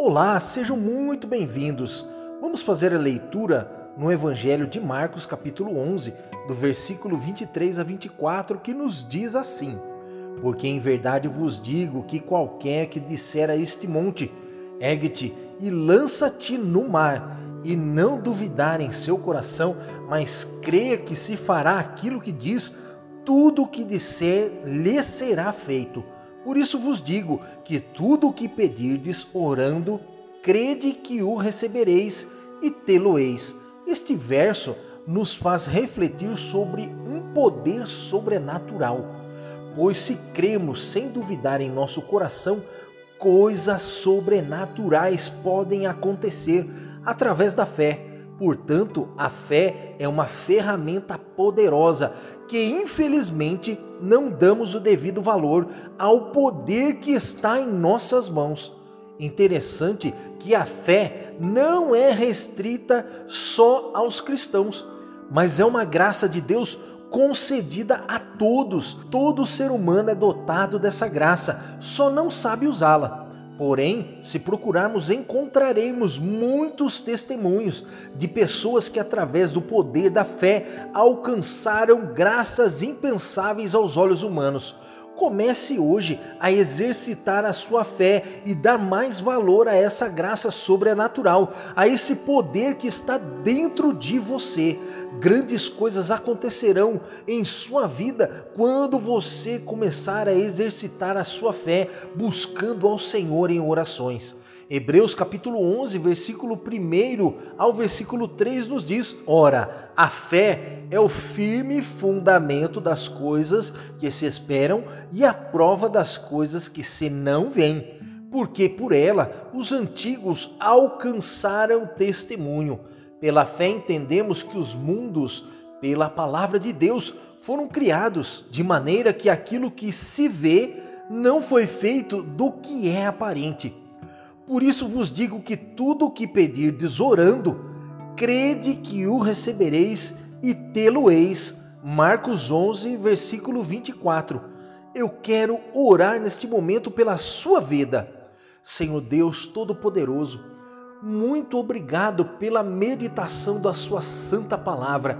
Olá, sejam muito bem-vindos. Vamos fazer a leitura no Evangelho de Marcos, capítulo 11, do versículo 23 a 24, que nos diz assim: Porque em verdade vos digo que qualquer que disser a este monte, ergue-te e lança-te no mar, e não duvidar em seu coração, mas crer que se fará aquilo que diz, tudo o que disser lhe será feito. Por isso vos digo que tudo o que pedirdes orando, crede que o recebereis e tê-lo-eis. Este verso nos faz refletir sobre um poder sobrenatural, pois se cremos sem duvidar em nosso coração, coisas sobrenaturais podem acontecer através da fé. Portanto, a fé é uma ferramenta poderosa que, infelizmente, não damos o devido valor ao poder que está em nossas mãos. Interessante que a fé não é restrita só aos cristãos, mas é uma graça de Deus concedida a todos. Todo ser humano é dotado dessa graça, só não sabe usá-la. Porém, se procurarmos, encontraremos muitos testemunhos de pessoas que, através do poder da fé, alcançaram graças impensáveis aos olhos humanos. Comece hoje a exercitar a sua fé e dar mais valor a essa graça sobrenatural, a esse poder que está dentro de você grandes coisas acontecerão em sua vida quando você começar a exercitar a sua fé buscando ao Senhor em orações. Hebreus capítulo 11, versículo 1 ao versículo 3 nos diz: Ora, a fé é o firme fundamento das coisas que se esperam e a prova das coisas que se não veem, porque por ela os antigos alcançaram testemunho. Pela fé entendemos que os mundos, pela palavra de Deus, foram criados, de maneira que aquilo que se vê não foi feito do que é aparente. Por isso vos digo que tudo o que pedirdes orando, crede que o recebereis e tê-lo-eis. Marcos 11, versículo 24. Eu quero orar neste momento pela sua vida. Senhor Deus Todo-Poderoso, muito obrigado pela meditação da Sua Santa Palavra,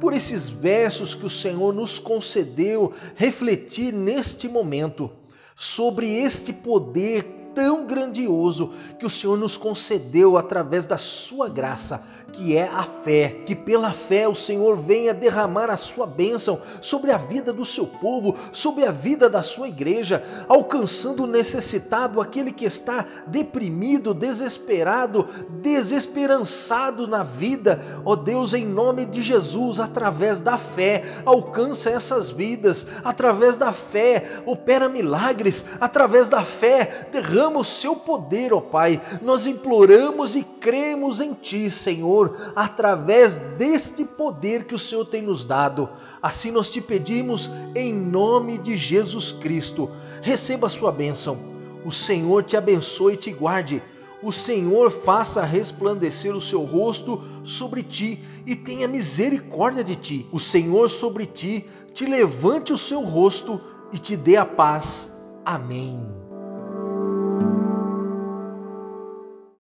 por esses versos que o Senhor nos concedeu refletir neste momento sobre este poder tão grandioso que o Senhor nos concedeu através da sua graça, que é a fé. Que pela fé o Senhor venha derramar a sua bênção sobre a vida do seu povo, sobre a vida da sua igreja, alcançando o necessitado, aquele que está deprimido, desesperado, desesperançado na vida. Ó Deus, em nome de Jesus, através da fé, alcança essas vidas, através da fé, opera milagres, através da fé, derrama derrama seu poder, ó Pai. Nós imploramos e cremos em Ti, Senhor, através deste poder que o Senhor tem nos dado. Assim nós te pedimos em nome de Jesus Cristo. Receba a sua bênção. O Senhor te abençoe e te guarde. O Senhor faça resplandecer o seu rosto sobre ti e tenha misericórdia de ti. O Senhor sobre ti te levante o seu rosto e te dê a paz. Amém.